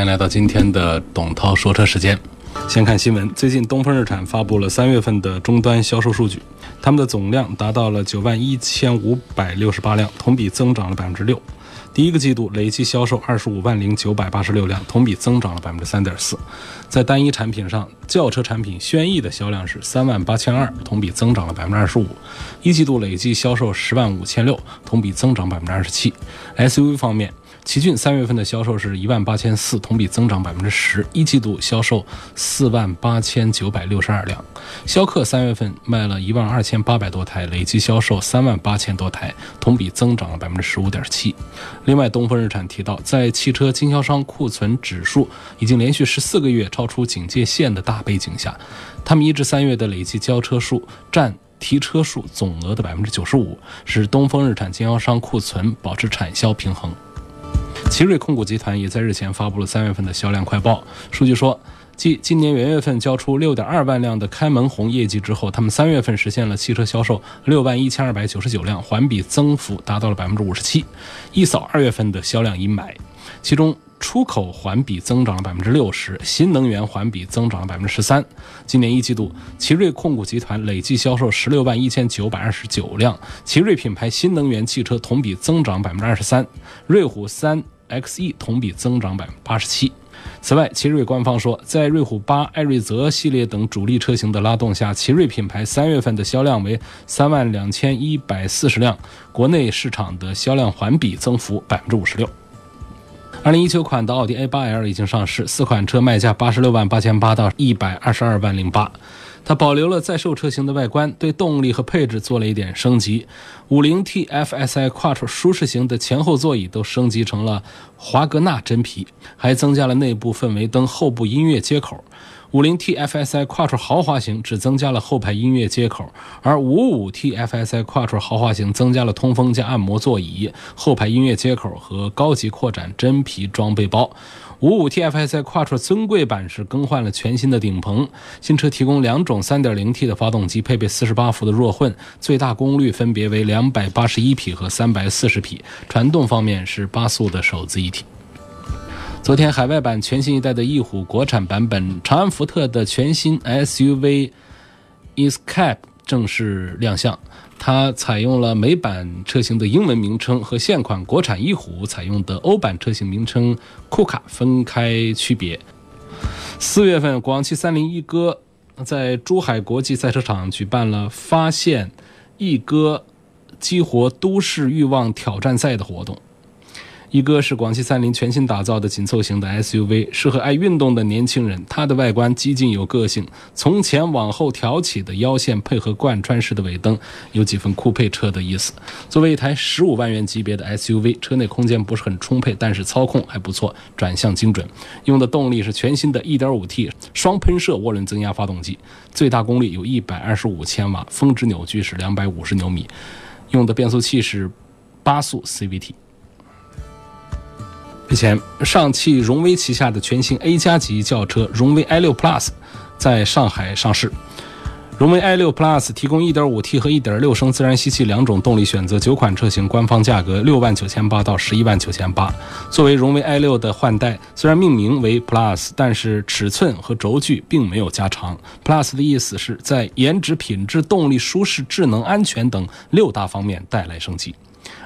欢迎来到今天的董涛说车时间。先看新闻，最近东风日产发布了三月份的终端销售数据，他们的总量达到了九万一千五百六十八辆，同比增长了百分之六。第一个季度累计销售二十五万零九百八十六辆，同比增长了百分之三点四。在单一产品上，轿车产品轩逸的销量是三万八千二，同比增长了百分之二十五。一季度累计销售十万五千六，同比增长百分之二十七。SUV 方面。奇骏三月份的销售是一万八千四，同比增长百分之十一季度销售四万八千九百六十二辆。逍客三月份卖了一万二千八百多台，累计销售三万八千多台，同比增长了百分之十五点七。另外，东风日产提到，在汽车经销商库存指数已经连续十四个月超出警戒线的大背景下，他们一至三月的累计交车数占提车数总额的百分之九十五，使东风日产经销商库存保持产销平衡。奇瑞控股集团也在日前发布了三月份的销量快报。数据说，继今年元月份交出六点二万辆的开门红业绩之后，他们三月份实现了汽车销售六万一千二百九十九辆，环比增幅达到了百分之五十七。一扫二月份的销量阴霾，其中出口环比增长了百分之六十，新能源环比增长了百分之十三。今年一季度，奇瑞控股集团累计销售十六万一千九百二十九辆，奇瑞品牌新能源汽车同比增长百分之二十三，瑞虎三。XE 同比增长百分之八十七。此外，奇瑞官方说，在瑞虎八、艾瑞泽系列等主力车型的拉动下，奇瑞品牌三月份的销量为三万两千一百四十辆，国内市场的销量环比增幅百分之五十六。二零一九款的奥迪 A 八 L 已经上市，四款车卖价八十六万八千八到一百二十二万零八。它保留了在售车型的外观，对动力和配置做了一点升级。五零 TFSI Quattro 舒适型的前后座椅都升级成了华格纳真皮，还增加了内部氛围灯、后部音乐接口。五零 TFSI Quattro 豪华型只增加了后排音乐接口，而五五 TFSI Quattro 豪华型增加了通风加按摩座椅、后排音乐接口和高级扩展真皮装备包。五五 TFSI Quattro 尊贵版是更换了全新的顶棚，新车提供两种 3.0T 的发动机，配备48伏的弱混，最大功率分别为281匹和340匹，传动方面是八速的手自一体。昨天海外版全新一代的翼虎国产版本，长安福特的全新 SUV Escape 正式亮相。它采用了美版车型的英文名称和现款国产翼虎采用的欧版车型名称库卡分开区别。四月份，广汽三菱翼哥在珠海国际赛车场举办了发现翼哥激活都市欲望挑战赛的活动。一哥是广汽三菱全新打造的紧凑型的 SUV，适合爱运动的年轻人。它的外观激进有个性，从前往后挑起的腰线配合贯穿式的尾灯，有几分酷配车的意思。作为一台十五万元级别的 SUV，车内空间不是很充沛，但是操控还不错，转向精准。用的动力是全新的 1.5T 双喷射涡轮增压发动机，最大功率有一百二十五千瓦，峰值扭矩是两百五十牛米。用的变速器是八速 CVT。日前，上汽荣威旗下的全新 A 加级轿车荣威 i6 Plus 在上海上市。荣威 i6 Plus 提供 1.5T 和1.6升自然吸气两种动力选择，九款车型，官方价格六万九千八到十一万九千八。作为荣威 i6 的换代，虽然命名为 Plus，但是尺寸和轴距并没有加长。Plus 的意思是在颜值、品质、动力、舒适、智能、安全等六大方面带来升级。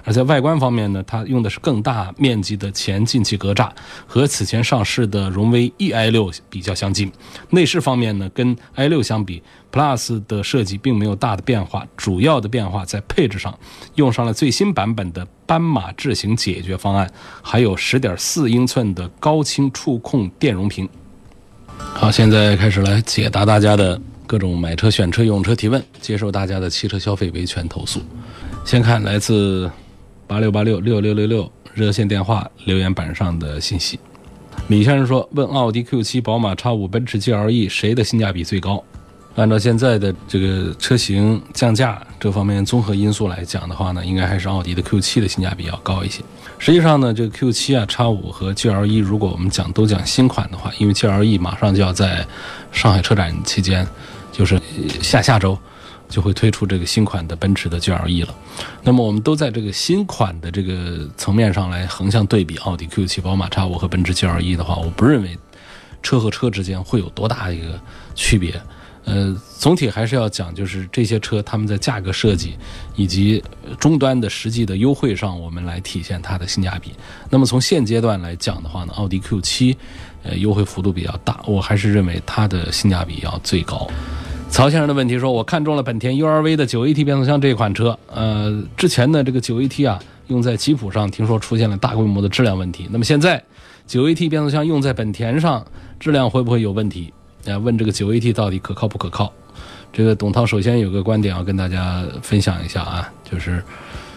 而在外观方面呢，它用的是更大面积的前进气格栅，和此前上市的荣威 ei6 比较相近。内饰方面呢，跟 i6 相比，Plus 的设计并没有大的变化，主要的变化在配置上，用上了最新版本的斑马智行解决方案，还有10.4英寸的高清触控电容屏。好，现在开始来解答大家的各种买车、选车、用车提问，接受大家的汽车消费维权投诉。先看来自八六八六六六六六热线电话留言板上的信息。李先生说：“问奥迪 Q7、宝马 X5、奔驰 GLE 谁的性价比最高？”按照现在的这个车型降价这方面综合因素来讲的话呢，应该还是奥迪的 Q7 的性价比要高一些。实际上呢，这个 Q7 啊、X5 和 GLE，如果我们讲都讲新款的话，因为 GLE 马上就要在上海车展期间，就是下下周。就会推出这个新款的奔驰的 GLE 了。那么我们都在这个新款的这个层面上来横向对比奥迪 Q7、宝马 X5 和奔驰 GLE 的话，我不认为车和车之间会有多大一个区别。呃，总体还是要讲，就是这些车他们在价格设计以及终端的实际的优惠上，我们来体现它的性价比。那么从现阶段来讲的话呢，奥迪 Q7 呃优惠幅度比较大，我还是认为它的性价比要最高。曹先生的问题说：“我看中了本田 URV 的 9AT 变速箱这款车，呃，之前的这个 9AT 啊，用在吉普上，听说出现了大规模的质量问题。那么现在 9AT 变速箱用在本田上，质量会不会有问题？啊，问这个 9AT 到底可靠不可靠？这个董涛首先有个观点要跟大家分享一下啊，就是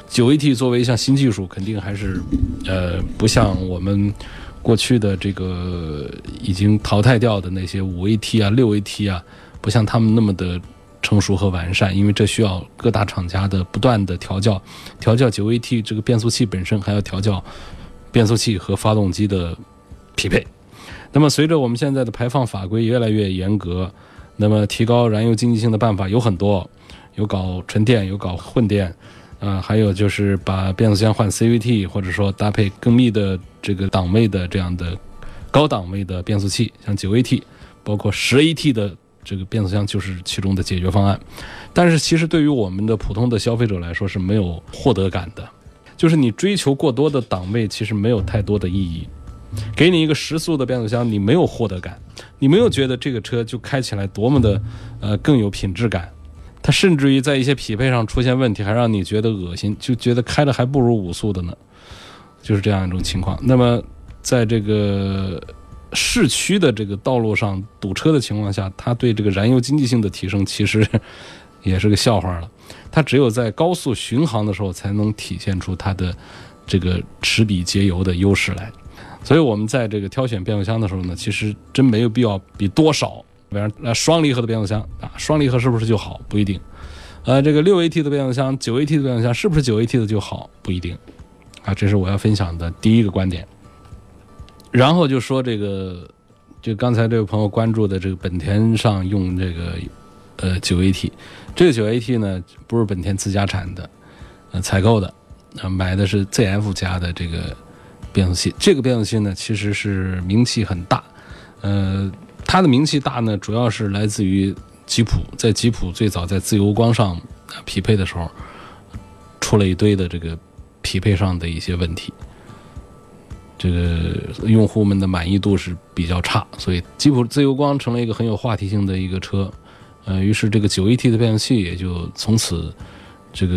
9AT 作为一项新技术，肯定还是呃不像我们过去的这个已经淘汰掉的那些 5AT 啊、6AT 啊。”不像他们那么的成熟和完善，因为这需要各大厂家的不断的调教，调教九 AT 这个变速器本身，还要调教变速器和发动机的匹配。那么，随着我们现在的排放法规越来越严格，那么提高燃油经济性的办法有很多，有搞纯电，有搞混电，啊，还有就是把变速箱换 CVT，或者说搭配更密的这个档位的这样的高档位的变速器，像九 AT，包括十 AT 的。这个变速箱就是其中的解决方案，但是其实对于我们的普通的消费者来说是没有获得感的，就是你追求过多的档位，其实没有太多的意义。给你一个十速的变速箱，你没有获得感，你没有觉得这个车就开起来多么的呃更有品质感，它甚至于在一些匹配上出现问题，还让你觉得恶心，就觉得开的还不如五速的呢，就是这样一种情况。那么在这个。市区的这个道路上堵车的情况下，它对这个燃油经济性的提升其实也是个笑话了。它只有在高速巡航的时候，才能体现出它的这个齿比节油的优势来。所以我们在这个挑选变速箱的时候呢，其实真没有必要比多少。比方呃双离合的变速箱啊，双离合是不是就好？不一定。呃，这个六 AT 的变速箱、九 AT 的变速箱是不是九 AT 的就好？不一定。啊，这是我要分享的第一个观点。然后就说这个，就刚才这位朋友关注的这个本田上用这个呃九 AT，这个九 AT 呢不是本田自家产的，呃采购的，啊买的是 ZF 家的这个变速器。这个变速器呢其实是名气很大，呃它的名气大呢主要是来自于吉普，在吉普最早在自由光上匹配的时候，出了一堆的这个匹配上的一些问题。这个用户们的满意度是比较差，所以吉普自由光成了一个很有话题性的一个车，呃，于是这个九 AT 的变速器也就从此这个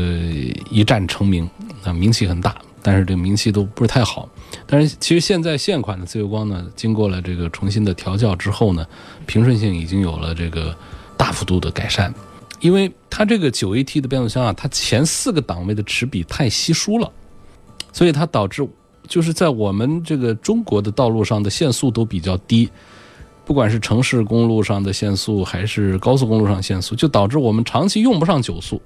一战成名，啊，名气很大，但是这个名气都不是太好。但是其实现在现款的自由光呢，经过了这个重新的调教之后呢，平顺性已经有了这个大幅度的改善，因为它这个九 AT 的变速箱啊，它前四个档位的齿比太稀疏了，所以它导致。就是在我们这个中国的道路上的限速都比较低，不管是城市公路上的限速还是高速公路上限速，就导致我们长期用不上九速，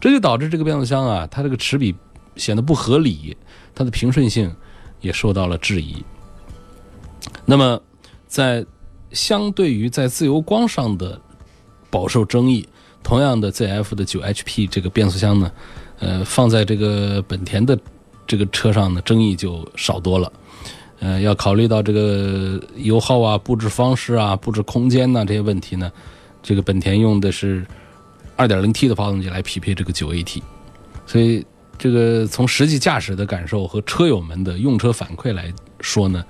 这就导致这个变速箱啊，它这个齿比显得不合理，它的平顺性也受到了质疑。那么，在相对于在自由光上的饱受争议，同样的 ZF 的九 HP 这个变速箱呢，呃，放在这个本田的。这个车上的争议就少多了，呃，要考虑到这个油耗啊、布置方式啊、布置空间呐这些问题呢，这个本田用的是 2.0T 的发动机来匹配这个 9AT，所以这个从实际驾驶的感受和车友们的用车反馈来说呢，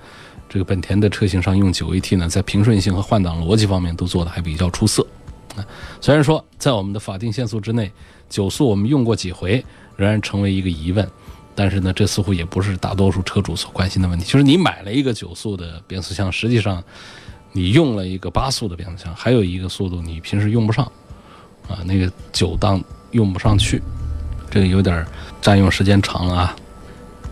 这个本田的车型上用 9AT 呢，在平顺性和换挡逻辑方面都做的还比较出色啊。虽然说在我们的法定限速之内，九速我们用过几回，仍然成为一个疑问。但是呢，这似乎也不是大多数车主所关心的问题。就是你买了一个九速的变速箱，实际上你用了一个八速的变速箱，还有一个速度你平时用不上，啊，那个九档用不上去，这个有点占用时间长了啊。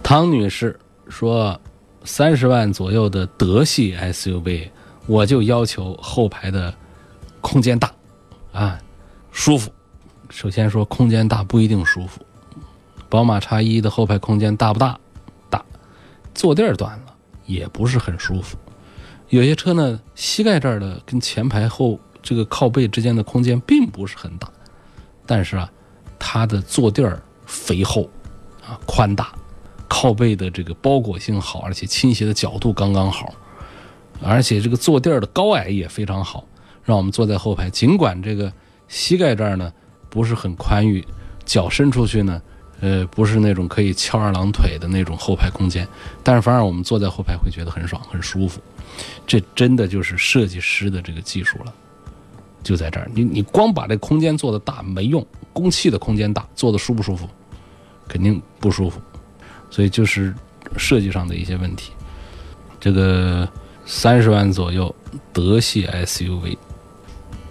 汤女士说，三十万左右的德系 SUV，我就要求后排的空间大，啊，舒服。首先说空间大不一定舒服，宝马叉一的后排空间大不大？大，坐垫短了也不是很舒服。有些车呢，膝盖这儿的跟前排后这个靠背之间的空间并不是很大，但是啊，它的坐垫儿肥厚，啊宽大，靠背的这个包裹性好，而且倾斜的角度刚刚好，而且这个坐垫儿的高矮也非常好，让我们坐在后排，尽管这个膝盖这儿呢。不是很宽裕，脚伸出去呢，呃，不是那种可以翘二郎腿的那种后排空间，但是反而我们坐在后排会觉得很爽、很舒服。这真的就是设计师的这个技术了，就在这儿。你你光把这空间做的大没用，公汽的空间大，坐的舒不舒服？肯定不舒服。所以就是设计上的一些问题。这个三十万左右德系 SUV，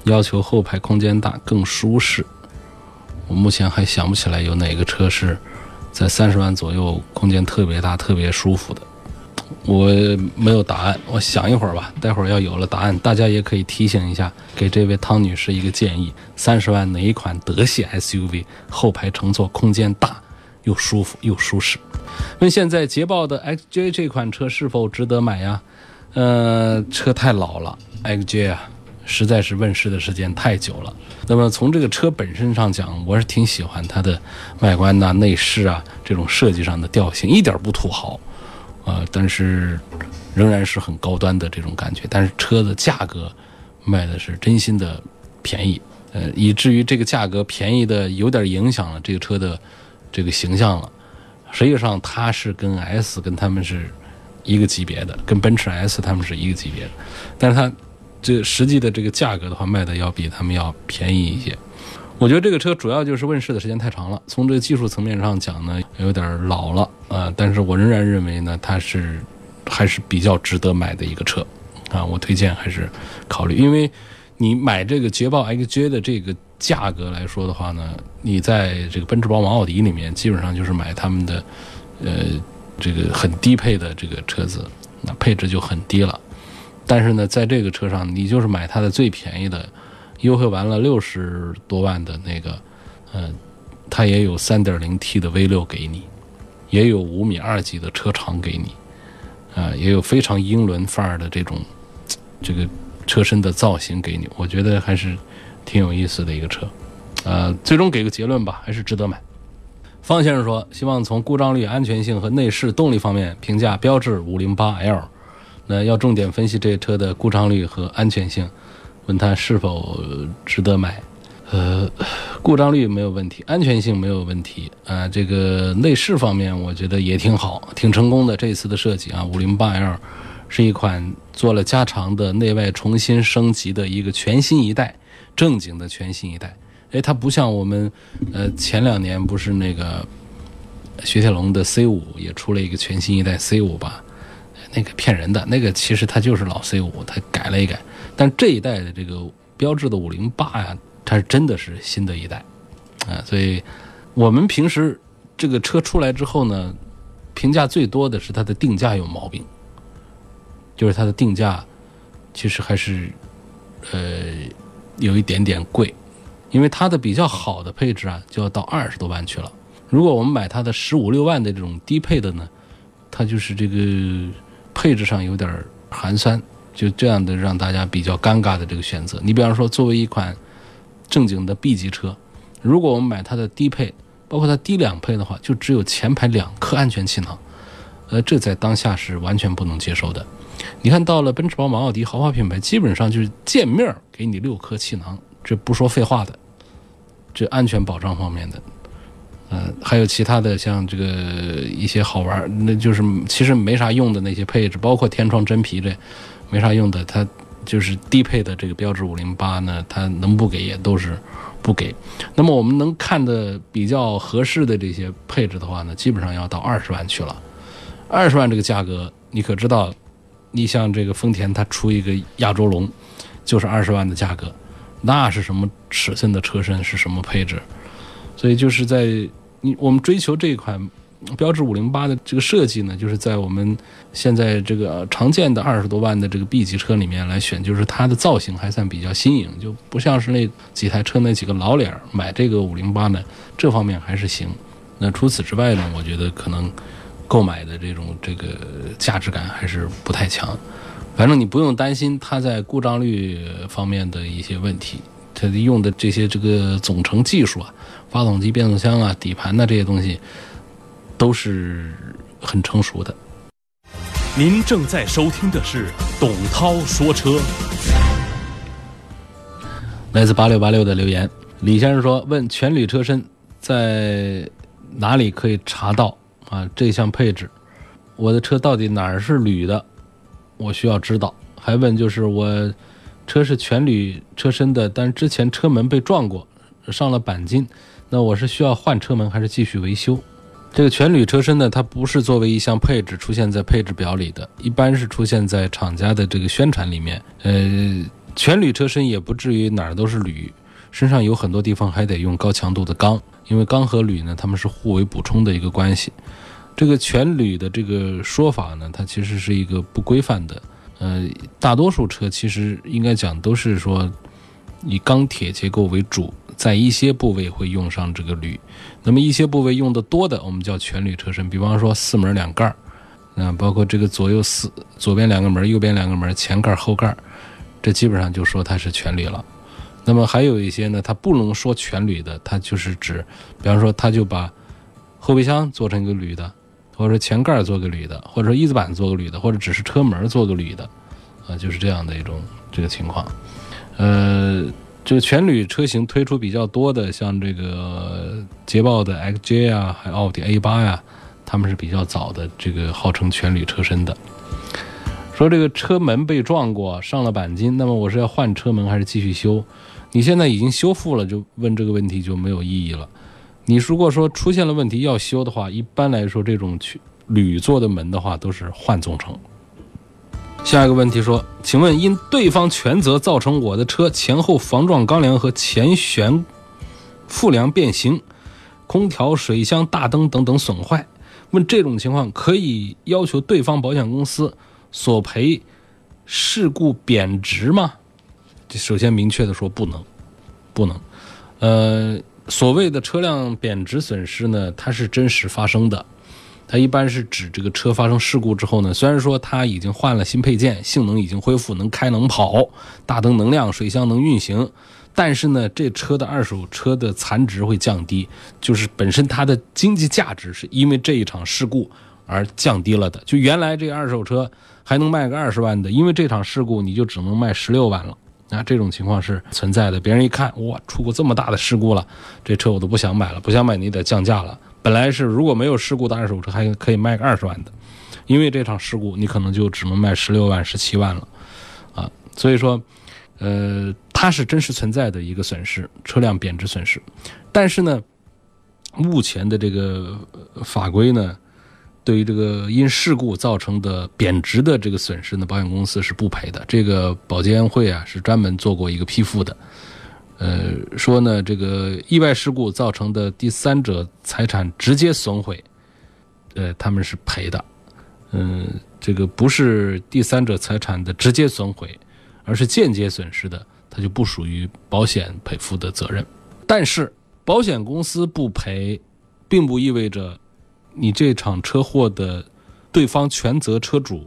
要求后排空间大更舒适。我目前还想不起来有哪个车是在三十万左右空间特别大、特别舒服的。我没有答案，我想一会儿吧。待会儿要有了答案，大家也可以提醒一下，给这位汤女士一个建议：三十万哪一款德系 SUV 后排乘坐空间大又舒服又舒适？问现在捷豹的 XJ 这款车是否值得买呀？呃，车太老了，XJ 啊。实在是问世的时间太久了。那么从这个车本身上讲，我是挺喜欢它的外观呐、内饰啊这种设计上的调性，一点不土豪，啊，但是仍然是很高端的这种感觉。但是车的价格卖的是真心的便宜，呃，以至于这个价格便宜的有点影响了这个车的这个形象了。实际上它是跟 S 跟他们是一个级别的，跟奔驰 S 他们是一个级别的，但是它。这实际的这个价格的话，卖的要比他们要便宜一些。我觉得这个车主要就是问世的时间太长了，从这个技术层面上讲呢，有点老了啊。但是我仍然认为呢，它是还是比较值得买的一个车啊。我推荐还是考虑，因为你买这个捷豹 XJ 的这个价格来说的话呢，你在这个奔驰、宝马、奥迪里面，基本上就是买他们的呃这个很低配的这个车子，那配置就很低了。但是呢，在这个车上，你就是买它的最便宜的，优惠完了六十多万的那个，嗯，它也有三点零 T 的 V 六给你，也有五米二几的车长给你，啊，也有非常英伦范儿的这种这个车身的造型给你，我觉得还是挺有意思的一个车，呃，最终给个结论吧，还是值得买。方先生说，希望从故障率、安全性和内饰动力方面评价标致五零八 L。那要重点分析这车的故障率和安全性，问它是否值得买。呃，故障率没有问题，安全性没有问题啊。这个内饰方面，我觉得也挺好，挺成功的。这次的设计啊，五零八 L 是一款做了加长的内外重新升级的一个全新一代，正经的全新一代。哎，它不像我们呃前两年不是那个雪铁龙的 C 五也出了一个全新一代 C 五吧？那个骗人的，那个其实它就是老 C 五，它改了一改。但这一代的这个标志的五零八呀，它是真的是新的一代啊。所以，我们平时这个车出来之后呢，评价最多的是它的定价有毛病，就是它的定价其实还是呃有一点点贵，因为它的比较好的配置啊，就要到二十多万去了。如果我们买它的十五六万的这种低配的呢，它就是这个。配置上有点寒酸，就这样的让大家比较尴尬的这个选择。你比方说，作为一款正经的 B 级车，如果我们买它的低配，包括它低两配的话，就只有前排两颗安全气囊，呃，这在当下是完全不能接受的。你看到了奔驰、宝马、奥迪豪华品牌，基本上就是见面给你六颗气囊，这不说废话的，这安全保障方面的。呃，还有其他的像这个一些好玩那就是其实没啥用的那些配置，包括天窗真皮这没啥用的，它就是低配的这个标致五零八呢，它能不给也都是不给。那么我们能看的比较合适的这些配置的话呢，基本上要到二十万去了。二十万这个价格，你可知道？你像这个丰田，它出一个亚洲龙，就是二十万的价格，那是什么尺寸的车身，是什么配置？所以就是在。你我们追求这款标致五零八的这个设计呢，就是在我们现在这个常见的二十多万的这个 B 级车里面来选，就是它的造型还算比较新颖，就不像是那几台车那几个老脸儿买这个五零八呢，这方面还是行。那除此之外呢，我觉得可能购买的这种这个价值感还是不太强。反正你不用担心它在故障率方面的一些问题，它用的这些这个总成技术啊，发动机、变速箱啊、底盘呐这些东西都是很成熟的。您正在收听的是董涛说车。来自八六八六的留言，李先生说：“问全铝车身在哪里可以查到啊？这项配置，我的车到底哪儿是铝的？我需要知道。还问就是我车是全铝车身的，但之前车门被撞过，上了钣金，那我是需要换车门还是继续维修？这个全铝车身呢，它不是作为一项配置出现在配置表里的，一般是出现在厂家的这个宣传里面。呃。”全铝车身也不至于哪儿都是铝，身上有很多地方还得用高强度的钢，因为钢和铝呢，它们是互为补充的一个关系。这个全铝的这个说法呢，它其实是一个不规范的。呃，大多数车其实应该讲都是说以钢铁结构为主，在一些部位会用上这个铝。那么一些部位用的多的，我们叫全铝车身，比方说四门两盖儿，啊，包括这个左右四左边两个门，右边两个门，前盖后盖。这基本上就说它是全铝了，那么还有一些呢，它不能说全铝的，它就是指，比方说，它就把后备箱做成一个铝的，或者说前盖做个铝的，或者说翼子板做个铝的，或者只是车门做个铝的，啊，就是这样的一种这个情况。呃，这个全铝车型推出比较多的，像这个捷豹的 XJ 啊，还有奥迪 A 八呀，他们是比较早的这个号称全铝车身的。说这个车门被撞过，上了钣金，那么我是要换车门还是继续修？你现在已经修复了，就问这个问题就没有意义了。你如果说出现了问题要修的话，一般来说这种铝做的门的话都是换总成。下一个问题说，请问因对方全责造成我的车前后防撞钢梁和前悬副梁变形，空调、水箱、大灯等等损坏，问这种情况可以要求对方保险公司？索赔事故贬值吗？这首先明确的说不能，不能。呃，所谓的车辆贬值损失呢，它是真实发生的。它一般是指这个车发生事故之后呢，虽然说它已经换了新配件，性能已经恢复，能开能跑，大灯能亮，水箱能运行，但是呢，这车的二手车的残值会降低，就是本身它的经济价值是因为这一场事故而降低了的。就原来这二手车。还能卖个二十万的，因为这场事故你就只能卖十六万了。啊，这种情况是存在的。别人一看，哇，出过这么大的事故了，这车我都不想买了，不想买你得降价了。本来是如果没有事故的二手车还可以卖个二十万的，因为这场事故你可能就只能卖十六万、十七万了。啊，所以说，呃，它是真实存在的一个损失，车辆贬值损失。但是呢，目前的这个法规呢。对于这个因事故造成的贬值的这个损失呢，保险公司是不赔的。这个保监会啊是专门做过一个批复的，呃，说呢这个意外事故造成的第三者财产直接损毁，呃，他们是赔的。嗯，这个不是第三者财产的直接损毁，而是间接损失的，它就不属于保险赔付的责任。但是保险公司不赔，并不意味着。你这场车祸的对方全责车主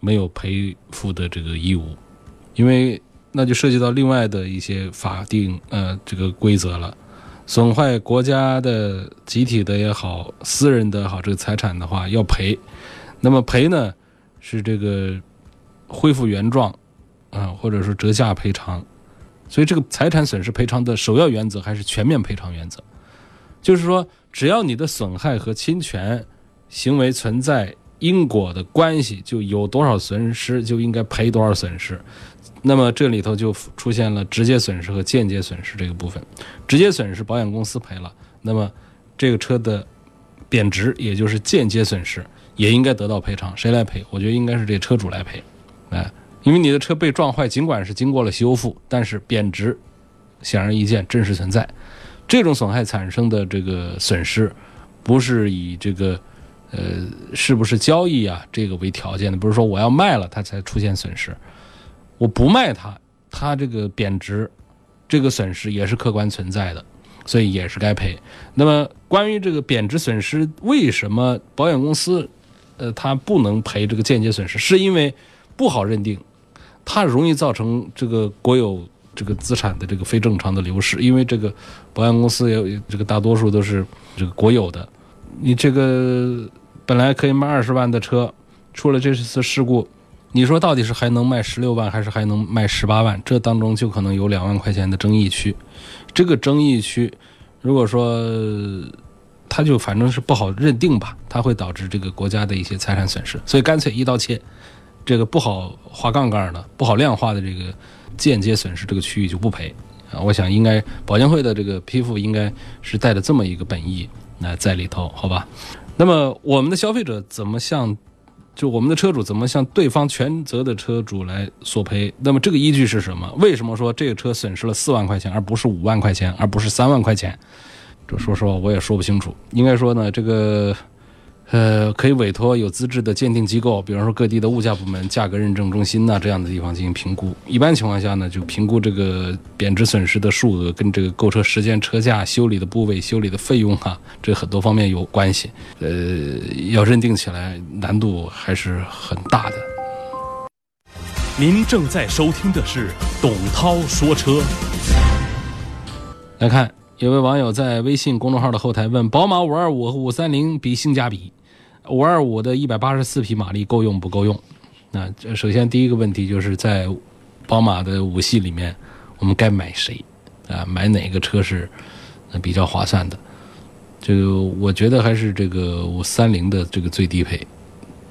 没有赔付的这个义务，因为那就涉及到另外的一些法定呃这个规则了。损坏国家的集体的也好，私人的也好这个财产的话要赔，那么赔呢是这个恢复原状啊，或者说折价赔偿。所以这个财产损失赔偿的首要原则还是全面赔偿原则，就是说。只要你的损害和侵权行为存在因果的关系，就有多少损失就应该赔多少损失。那么这里头就出现了直接损失和间接损失这个部分。直接损失保险公司赔了，那么这个车的贬值，也就是间接损失，也应该得到赔偿。谁来赔？我觉得应该是这车主来赔。哎，因为你的车被撞坏，尽管是经过了修复，但是贬值显而易见，真实存在。这种损害产生的这个损失，不是以这个呃是不是交易啊这个为条件的，不是说我要卖了它才出现损失，我不卖它，它这个贬值，这个损失也是客观存在的，所以也是该赔。那么关于这个贬值损失，为什么保险公司呃它不能赔这个间接损失？是因为不好认定，它容易造成这个国有。这个资产的这个非正常的流失，因为这个保险公司有这个大多数都是这个国有的，你这个本来可以卖二十万的车，出了这次事故，你说到底是还能卖十六万，还是还能卖十八万？这当中就可能有两万块钱的争议区。这个争议区，如果说它就反正是不好认定吧，它会导致这个国家的一些财产损失，所以干脆一刀切，这个不好划杠杆的、不好量化的这个。间接损失这个区域就不赔啊！我想应该保监会的这个批复应该是带着这么一个本意那在里头，好吧？那么我们的消费者怎么向就我们的车主怎么向对方全责的车主来索赔？那么这个依据是什么？为什么说这个车损失了四万块钱，而不是五万块钱，而不是三万块钱？这说实话我也说不清楚。应该说呢，这个。呃，可以委托有资质的鉴定机构，比方说各地的物价部门、价格认证中心呐这样的地方进行评估。一般情况下呢，就评估这个贬值损失的数额跟这个购车时间、车价、修理的部位、修理的费用啊，这很多方面有关系。呃，要认定起来难度还是很大的。您正在收听的是董涛说车。来看，有位网友在微信公众号的后台问：宝马五二五和五三零比性价比？五二五的一百八十四匹马力够用不够用？那首先第一个问题就是在宝马的五系里面，我们该买谁啊？买哪个车是比较划算的？这个我觉得还是这个五三零的这个最低配，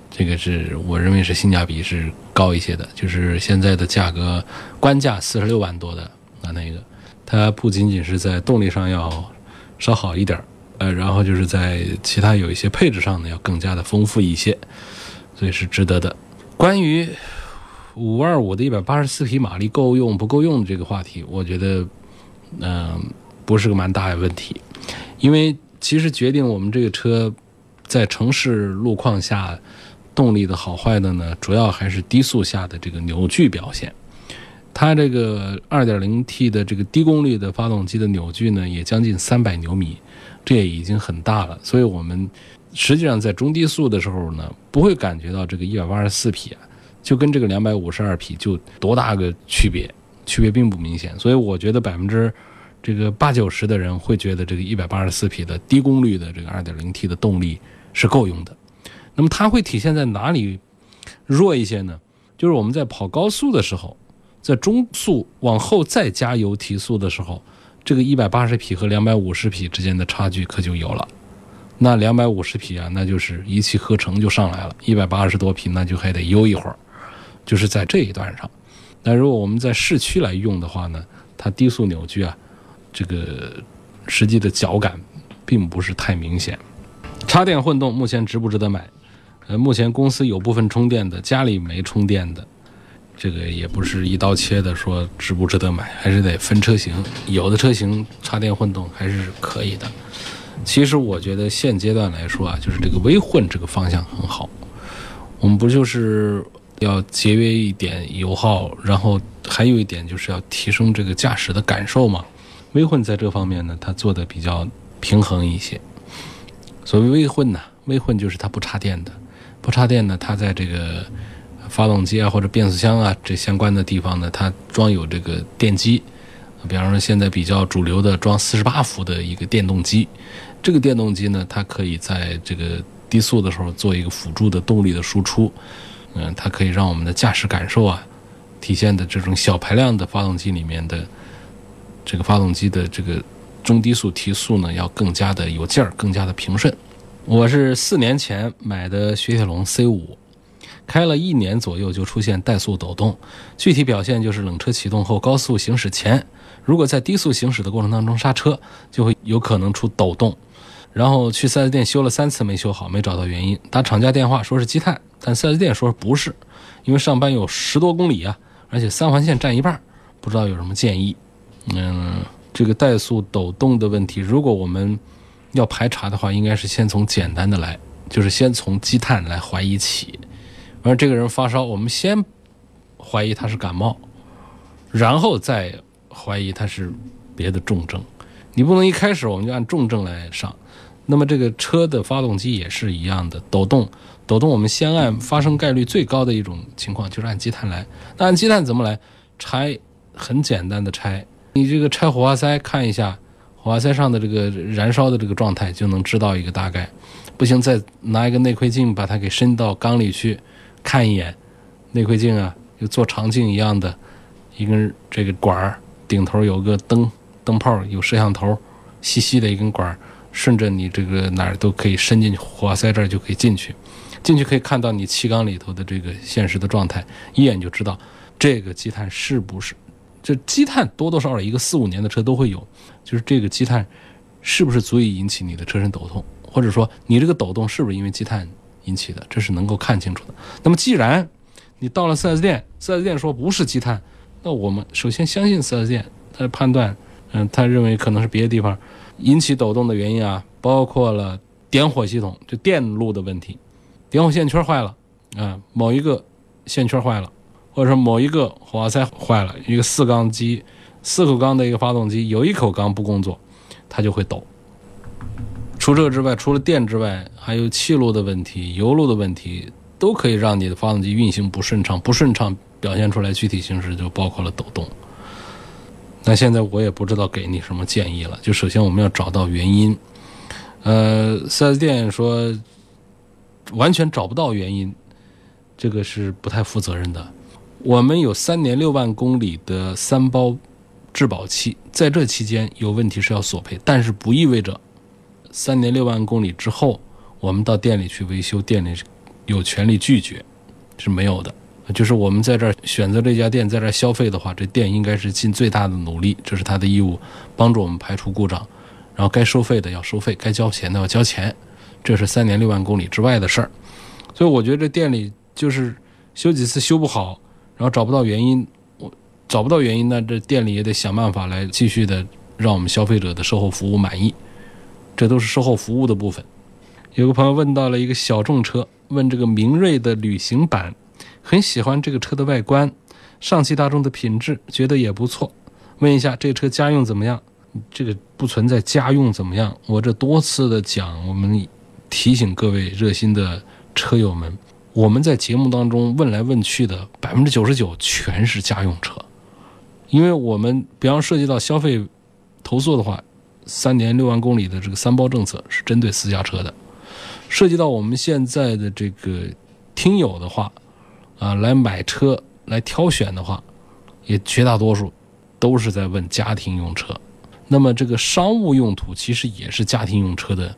这个是我认为是性价比是高一些的。就是现在的价格官价四十六万多的啊，那个它不仅仅是在动力上要稍好一点儿。呃，然后就是在其他有一些配置上呢，要更加的丰富一些，所以是值得的。关于五二五的一百八十四匹马力够用不够用的这个话题，我觉得，嗯，不是个蛮大的问题，因为其实决定我们这个车在城市路况下动力的好坏的呢，主要还是低速下的这个扭矩表现。它这个二点零 T 的这个低功率的发动机的扭矩呢，也将近三百牛米。这也已经很大了，所以我们实际上在中低速的时候呢，不会感觉到这个一百八十四匹啊，就跟这个两百五十二匹就多大个区别，区别并不明显。所以我觉得百分之这个八九十的人会觉得这个一百八十四匹的低功率的这个二点零 T 的动力是够用的。那么它会体现在哪里弱一些呢？就是我们在跑高速的时候，在中速往后再加油提速的时候。这个一百八十匹和两百五十匹之间的差距可就有了，那两百五十匹啊，那就是一气呵成就上来了；一百八十多匹，那就还得悠一会儿，就是在这一段上。那如果我们在市区来用的话呢，它低速扭矩啊，这个实际的脚感并不是太明显。插电混动目前值不值得买？呃，目前公司有部分充电的，家里没充电的。这个也不是一刀切的，说值不值得买，还是得分车型。有的车型插电混动还是可以的。其实我觉得现阶段来说啊，就是这个微混这个方向很好。我们不就是要节约一点油耗，然后还有一点就是要提升这个驾驶的感受嘛？微混在这方面呢，它做的比较平衡一些。所谓微混呢，微混就是它不插电的，不插电呢，它在这个。发动机啊，或者变速箱啊，这相关的地方呢，它装有这个电机。比方说，现在比较主流的装四十八伏的一个电动机，这个电动机呢，它可以在这个低速的时候做一个辅助的动力的输出。嗯，它可以让我们的驾驶感受啊，体现的这种小排量的发动机里面的这个发动机的这个中低速提速呢，要更加的有劲儿，更加的平顺。我是四年前买的雪铁龙 C 五。开了一年左右就出现怠速抖动，具体表现就是冷车启动后高速行驶前，如果在低速行驶的过程当中刹车，就会有可能出抖动。然后去 4S 店修了三次没修好，没找到原因，打厂家电话说是积碳，但 4S 店说不是，因为上班有十多公里啊，而且三环线占一半，不知道有什么建议。嗯，这个怠速抖动的问题，如果我们要排查的话，应该是先从简单的来，就是先从积碳来怀疑起。完，这个人发烧，我们先怀疑他是感冒，然后再怀疑他是别的重症。你不能一开始我们就按重症来上。那么这个车的发动机也是一样的，抖动，抖动，我们先按发生概率最高的一种情况，就是按积碳来。那按积碳怎么来？拆很简单的拆，你这个拆火花塞看一下。火花塞上的这个燃烧的这个状态就能知道一个大概，不行再拿一个内窥镜把它给伸到缸里去看一眼，内窥镜啊，就做肠镜一样的，一根这个管儿顶头有个灯灯泡，有摄像头，细细的一根管儿，顺着你这个哪儿都可以伸进去，活塞这儿就可以进去，进去可以看到你气缸里头的这个现实的状态，一眼就知道这个积碳是不是。这积碳多多少少一个四五年的车都会有，就是这个积碳是不是足以引起你的车身抖动，或者说你这个抖动是不是因为积碳引起的，这是能够看清楚的。那么既然你到了 4S 店，4S 店说不是积碳，那我们首先相信 4S 店，他的判断，嗯，他认为可能是别的地方引起抖动的原因啊，包括了点火系统就电路的问题，点火线圈坏了啊，某一个线圈坏了。或者说某一个火花塞坏了，一个四缸机、四口缸的一个发动机，有一口缸不工作，它就会抖。除这之外，除了电之外，还有气路的问题、油路的问题，都可以让你的发动机运行不顺畅。不顺畅表现出来具体形式就包括了抖动。那现在我也不知道给你什么建议了。就首先我们要找到原因。呃，4S 店说完全找不到原因，这个是不太负责任的。我们有三年六万公里的三包质保期，在这期间有问题是要索赔，但是不意味着三年六万公里之后我们到店里去维修，店里有权利拒绝，是没有的。就是我们在这儿选择这家店，在这儿消费的话，这店应该是尽最大的努力，这是他的义务，帮助我们排除故障，然后该收费的要收费，该交钱的要交钱，这是三年六万公里之外的事儿。所以我觉得这店里就是修几次修不好。然后找不到原因，我找不到原因，那这店里也得想办法来继续的让我们消费者的售后服务满意，这都是售后服务的部分。有个朋友问到了一个小众车，问这个明锐的旅行版，很喜欢这个车的外观，上汽大众的品质觉得也不错，问一下这车家用怎么样？这个不存在家用怎么样，我这多次的讲，我们提醒各位热心的车友们。我们在节目当中问来问去的百分之九十九全是家用车，因为我们比方涉及到消费投诉的话，三年六万公里的这个三包政策是针对私家车的；涉及到我们现在的这个听友的话，啊，来买车来挑选的话，也绝大多数都是在问家庭用车。那么这个商务用途其实也是家庭用车的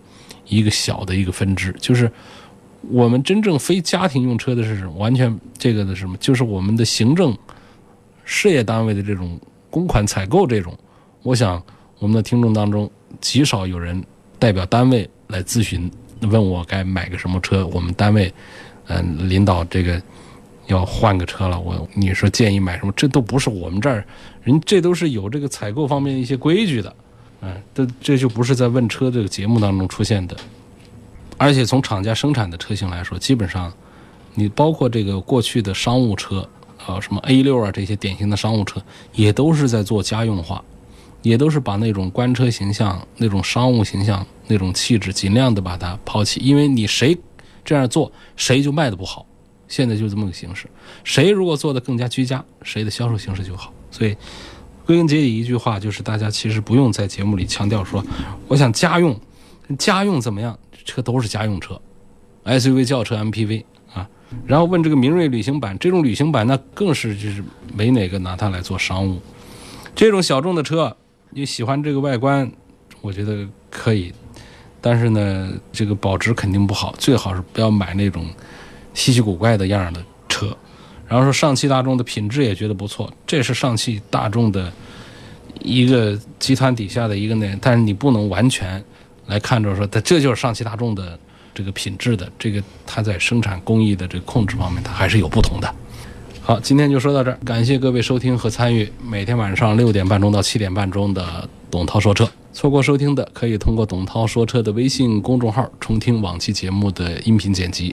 一个小的一个分支，就是。我们真正非家庭用车的是什么？完全这个的什么？就是我们的行政事业单位的这种公款采购这种。我想我们的听众当中极少有人代表单位来咨询，问我该买个什么车。我们单位嗯领导这个要换个车了，我你说建议买什么？这都不是我们这儿人，这都是有这个采购方面的一些规矩的。嗯，这这就不是在问车这个节目当中出现的。而且从厂家生产的车型来说，基本上，你包括这个过去的商务车，啊，什么 A 六啊这些典型的商务车，也都是在做家用化，也都是把那种官车形象、那种商务形象、那种气质尽量的把它抛弃。因为你谁这样做，谁就卖的不好。现在就这么个形式，谁如果做的更加居家，谁的销售形式就好。所以归根结底一句话就是，大家其实不用在节目里强调说，我想家用，家用怎么样？车都是家用车，SUV、轿车、MPV 啊，然后问这个明锐旅行版，这种旅行版那更是就是没哪个拿它来做商务。这种小众的车，你喜欢这个外观，我觉得可以，但是呢，这个保值肯定不好，最好是不要买那种稀奇古怪的样的车。然后说上汽大众的品质也觉得不错，这是上汽大众的一个集团底下的一个那，但是你不能完全。来看着说，它这就是上汽大众的这个品质的，这个它在生产工艺的这个控制方面，它还是有不同的。好，今天就说到这儿，感谢各位收听和参与每天晚上六点半钟到七点半钟的董涛说车。错过收听的，可以通过董涛说车的微信公众号重听往期节目的音频剪辑。